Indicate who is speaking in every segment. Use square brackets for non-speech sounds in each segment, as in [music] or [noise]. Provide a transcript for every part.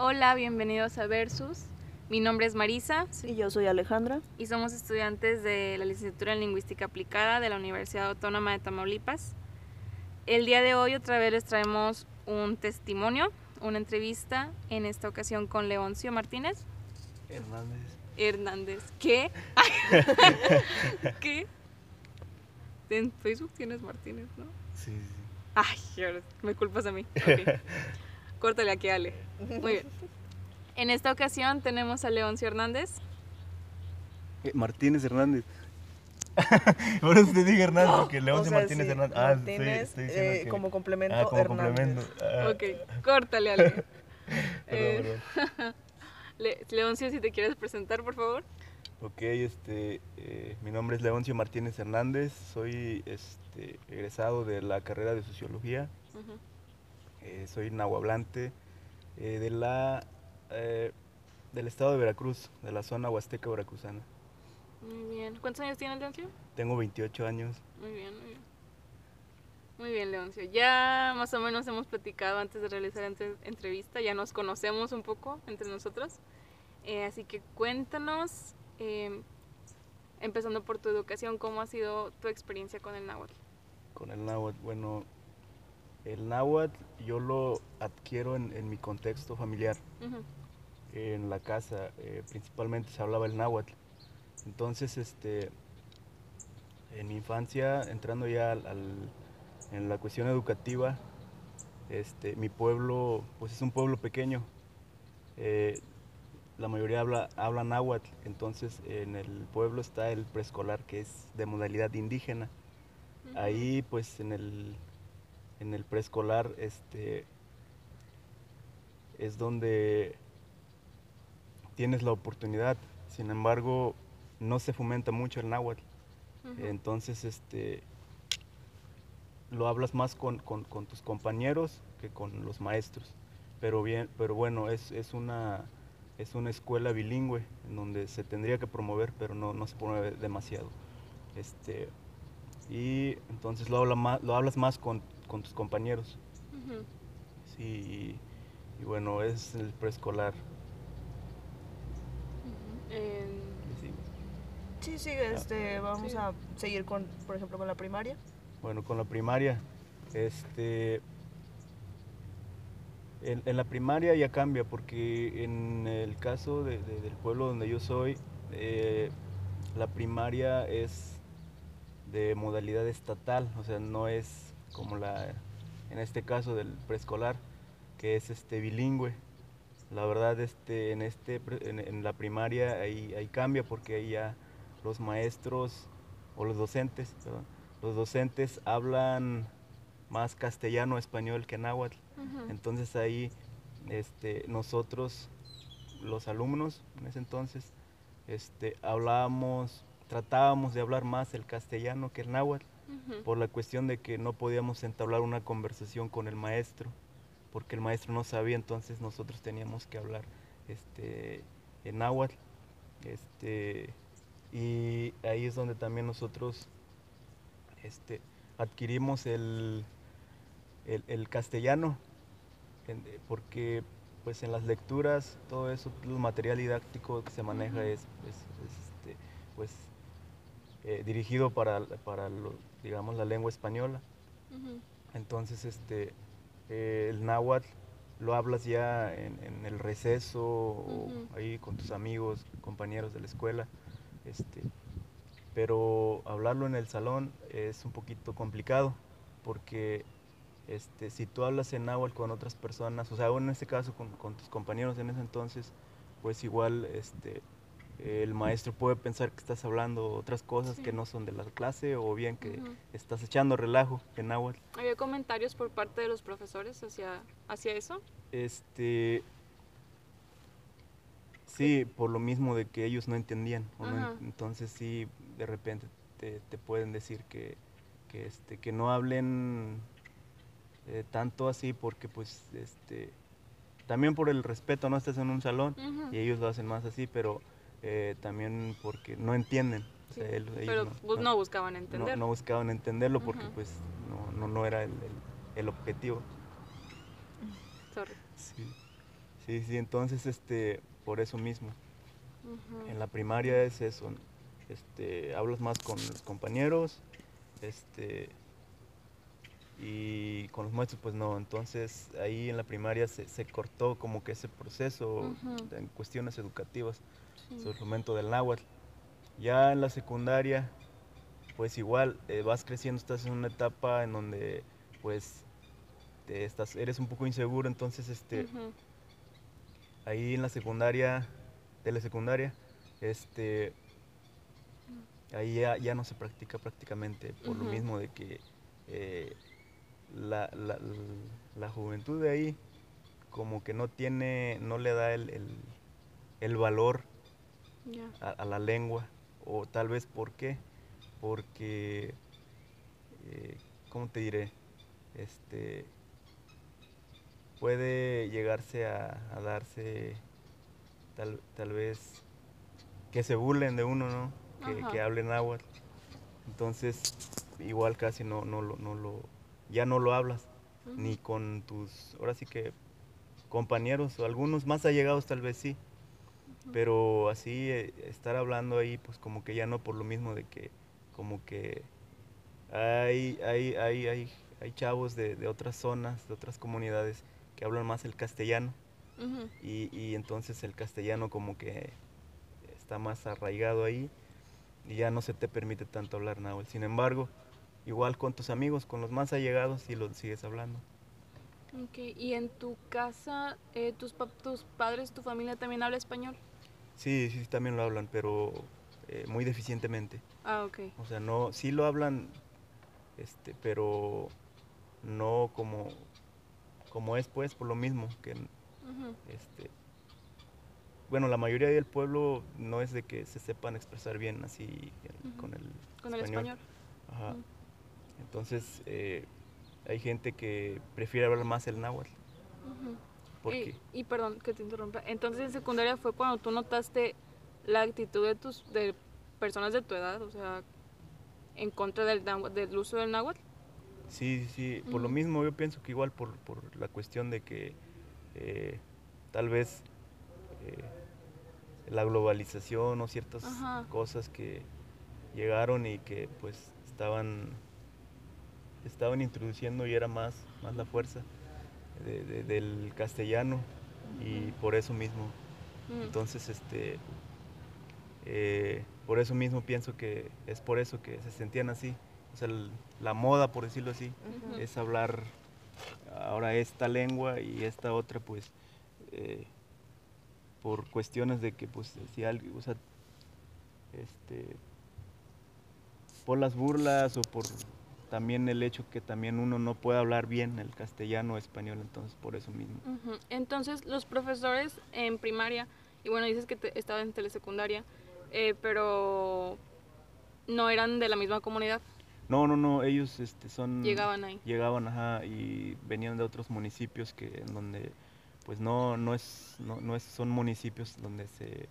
Speaker 1: Hola, bienvenidos a Versus. Mi nombre es Marisa
Speaker 2: Y yo soy Alejandra.
Speaker 1: y somos estudiantes de la licenciatura en Lingüística Aplicada de la Universidad Autónoma de Tamaulipas. El día de hoy otra vez les traemos un testimonio, una entrevista, en esta ocasión con Leoncio Martínez
Speaker 3: Hernández.
Speaker 1: Hernández. ¿Qué? [laughs] ¿Qué? En Facebook tienes Martínez, ¿no?
Speaker 3: Sí, sí.
Speaker 1: Ay, me culpas a mí. Ok. [laughs] Córtale aquí, Ale. Muy bien. En esta ocasión tenemos a Leoncio Hernández.
Speaker 3: Eh, Martínez Hernández. [laughs] Por eso te dije Hernández, porque
Speaker 2: O
Speaker 3: Leoncio
Speaker 2: sea,
Speaker 3: Martínez
Speaker 2: sí,
Speaker 3: Hernández. Ah,
Speaker 2: Martínez,
Speaker 3: estoy, estoy diciendo
Speaker 2: eh,
Speaker 3: que-
Speaker 2: como complemento,
Speaker 3: Ah, como
Speaker 2: Hernández.
Speaker 3: complemento. Ah,
Speaker 1: Ok, córtale, Ale. [laughs]
Speaker 3: perdón,
Speaker 1: Eh,
Speaker 3: perdón. [laughs]
Speaker 1: Le- Leoncio, si te quieres presentar, por favor.
Speaker 3: Ok, este, eh, mi nombre es Leoncio Martínez Hernández, soy este, egresado de la carrera de Sociología. Eh, soy nahuablante eh, de la, eh, del estado de Veracruz, de la zona huasteca veracruzana.
Speaker 1: Muy bien. ¿Cuántos años tienes, Leoncio?
Speaker 3: Tengo 28 años.
Speaker 1: Muy bien, muy bien. Muy bien, Leoncio. Ya más o menos hemos platicado antes de realizar la entre- entrevista, ya nos conocemos un poco entre nosotros. Así que cuéntanos, eh, empezando por tu educación, ¿cómo ha sido tu experiencia con el náhuatl?
Speaker 3: Con el náhuatl, bueno, el náhuatl yo lo adquiero en, en mi contexto familiar. En la casa eh, principalmente se hablaba el náhuatl. Entonces, este, en mi infancia, entrando ya al, al- en la cuestión educativa, este, mi pueblo, pues es un pueblo pequeño. Eh, la mayoría habla, habla náhuatl, entonces en el pueblo está el preescolar que es de modalidad indígena. Ahí pues en el, en el preescolar este, es donde tienes la oportunidad. Sin embargo, no se fomenta mucho el náhuatl. Entonces, este, lo hablas más con, con- con tus compañeros que con los maestros. Pero bien, pero bueno, es, es una es una escuela bilingüe en donde se tendría que promover, pero no, no se promueve demasiado. Este, y entonces lo, habla más, lo hablas más con, con tus compañeros. Sí, y, y bueno, es el preescolar. Sí.
Speaker 2: Sí, sí, este, vamos
Speaker 1: Sí.
Speaker 2: a seguir con, por ejemplo, con la primaria.
Speaker 3: Bueno, con la primaria, este, en, en la primaria ya cambia porque en el caso de- de- del pueblo donde yo soy, eh, la primaria es de modalidad estatal, o sea, no es como la, en este caso del preescolar, que es este bilingüe. La verdad, este, en, este, en, en la primaria ahí, ahí cambia porque ahí ya los maestros o los docentes, perdón, los docentes hablan más castellano, español que náhuatl.
Speaker 1: ujú.
Speaker 3: Entonces ahí este, nosotros, los alumnos en ese entonces, este, hablábamos, tratábamos de hablar más el castellano que el náhuatl, Por la cuestión de que no podíamos entablar una conversación con el maestro, porque el maestro no sabía, entonces nosotros teníamos que hablar este, en náhuatl. Este, y ahí es donde también nosotros este, adquirimos el, el, el castellano, eh, porque pues en las lecturas, todo eso, el material didáctico que se maneja es, es- es, este, pues eh, dirigido para, para lo- digamos, la lengua española. Entonces, este, eh, el náhuatl lo hablas ya en, en el receso o ahí con tus amigos, compañeros de la escuela. Este, pero hablarlo en el salón es un poquito complicado porque este, si tú hablas en náhuatl con otras personas, o sea, en este caso con, con tus compañeros en ese entonces, pues igual este, el maestro puede pensar que estás hablando otras cosas
Speaker 1: Sí.
Speaker 3: que no son de la clase o bien que estás echando relajo en náhuatl.
Speaker 1: ¿Había comentarios por parte de los profesores hacia, hacia eso?
Speaker 3: Este. Sí, por lo mismo de que ellos no entendían. no entonces sí, de repente te, te pueden decir que, que, este, que no hablen eh, tanto así porque pues este también por el respeto, no estás en un salón y ellos lo hacen más así, pero eh, también porque no entienden. o sea,
Speaker 1: Sí,
Speaker 3: el- ellos
Speaker 1: Pero
Speaker 3: no-
Speaker 1: pues,
Speaker 3: no-
Speaker 1: no buscaban
Speaker 3: no,
Speaker 1: entender.
Speaker 3: no buscaban entenderlo porque
Speaker 1: Ujú.
Speaker 3: pues no, no, no era el, el- el objetivo.
Speaker 1: Sorry.
Speaker 3: Sí, Sí, sí, entonces este, por eso mismo. En la primaria es eso, este, hablas más con los compañeros, este, y con los maestros pues no, entonces ahí en la primaria se, se cortó como que ese proceso en cuestiones educativas, El momento del náhuatl. Ya en la secundaria, pues igual, eh, vas creciendo, estás en una etapa en donde pues te estás, eres un poco inseguro, entonces este, ahí en la secundaria, telesecundaria, este, ahí ya, ya no se practica prácticamente, por lo mismo de que eh, la, la- la juventud de ahí como que no tiene, no le da el, el- el valor A, a la lengua, o tal vez por qué, porque, eh, ¿cómo te diré? Este, puede llegarse a, a darse tal, tal vez que se burlen de uno, ¿no? Que, que hablen náhuatl. Entonces, igual casi no, no, lo, no lo, ya no lo hablas, ni con tus, ahora sí que compañeros, o algunos más allegados tal vez sí, pero así eh, estar hablando ahí, pues como que ya no por lo mismo de que como que hay, hay, hay, hay, hay chavos de, de otras zonas, de otras comunidades que hablan más el castellano y, y entonces el castellano como que está más arraigado ahí y ya no se te permite tanto hablar náhuatl. Sin embargo, igual con tus amigos, con los más allegados, sí lo sigues hablando.
Speaker 1: Ok, Y en tu casa, eh, tus, tus padres, tu familia también habla español.
Speaker 3: Sí, sí, también lo hablan, pero eh, muy deficientemente.
Speaker 1: Ah, ok.
Speaker 3: O sea, no, sí lo hablan, este, pero no como, como es pues, por lo mismo, que este, bueno, la mayoría del pueblo no es de que se sepan expresar bien así el- con el
Speaker 1: Con el español.
Speaker 3: Ajá. Entonces, eh, hay gente que prefiere hablar más el náhuatl.
Speaker 1: Y, y perdón que te interrumpa. Entonces en secundaria fue cuando tú notaste la actitud de tus de personas de tu edad, o sea, en contra del, del uso del náhuatl.
Speaker 3: sí, sí, por lo mismo yo pienso que igual por, por la cuestión de que eh, tal vez eh, la globalización o ciertas
Speaker 1: Ajá.
Speaker 3: cosas que llegaron y que pues estaban estaban introduciendo y era más, más la fuerza de- de- del castellano y por eso mismo
Speaker 1: Mm.
Speaker 3: Entonces, este, eh, por eso mismo pienso que es por eso que se sentían así. O sea, el- la moda, por decirlo así, es hablar ahora esta lengua y esta otra, pues, eh, por cuestiones de que, pues, si alguien, o sea, este, por las burlas o por también el hecho que también uno no puede hablar bien el castellano o español, entonces por eso mismo.
Speaker 1: Entonces, los profesores en primaria, y bueno, dices que te, estaba en telesecundaria, eh, pero no eran de la misma comunidad,
Speaker 3: No, no, no, ellos este, son...
Speaker 1: llegaban ahí.
Speaker 3: llegaban ajá, y venían de otros municipios que en donde pues no no es no, no es son municipios donde se,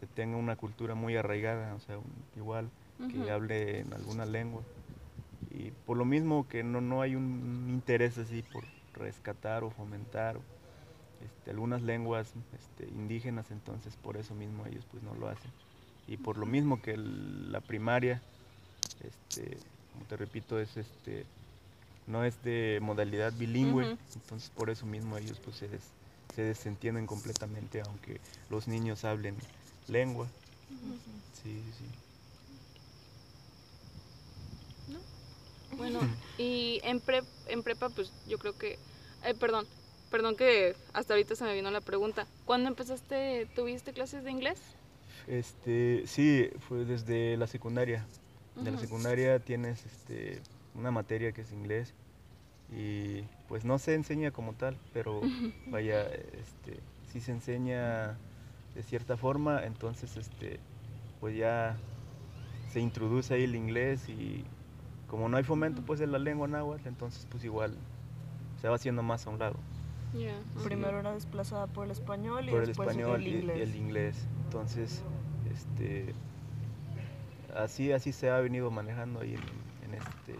Speaker 3: se tenga una cultura muy arraigada o sea un- igual que hable en alguna lengua y por lo mismo que no no hay un interés así por rescatar o fomentar este, algunas lenguas este, indígenas entonces por eso mismo ellos pues no lo hacen y por lo mismo que el- la primaria este como te repito es este no es de modalidad bilingüe, entonces por eso mismo ellos pues se, des- se desentienden completamente, aunque los niños hablen lengua. Sí, sí, sí.
Speaker 1: Bueno, y en, prep, en prepa, pues yo creo que, eh, perdón, perdón que hasta ahorita se me vino la pregunta. ¿Cuándo empezaste, tuviste clases de inglés?
Speaker 3: Este, sí, fue desde la secundaria. De la secundaria tienes este, una materia que es inglés y pues no se enseña como tal, pero vaya, este, sí se enseña de cierta forma, entonces este, pues ya se introduce ahí el inglés y como no hay fomento pues de la lengua náhuatl, entonces pues igual se va haciendo más a un lado.
Speaker 2: Primero era desplazada por el español y
Speaker 3: por el
Speaker 2: después
Speaker 3: español
Speaker 2: el
Speaker 3: y-
Speaker 2: inglés.
Speaker 3: y el inglés. Entonces, este, así, así se ha venido manejando ahí en, en este,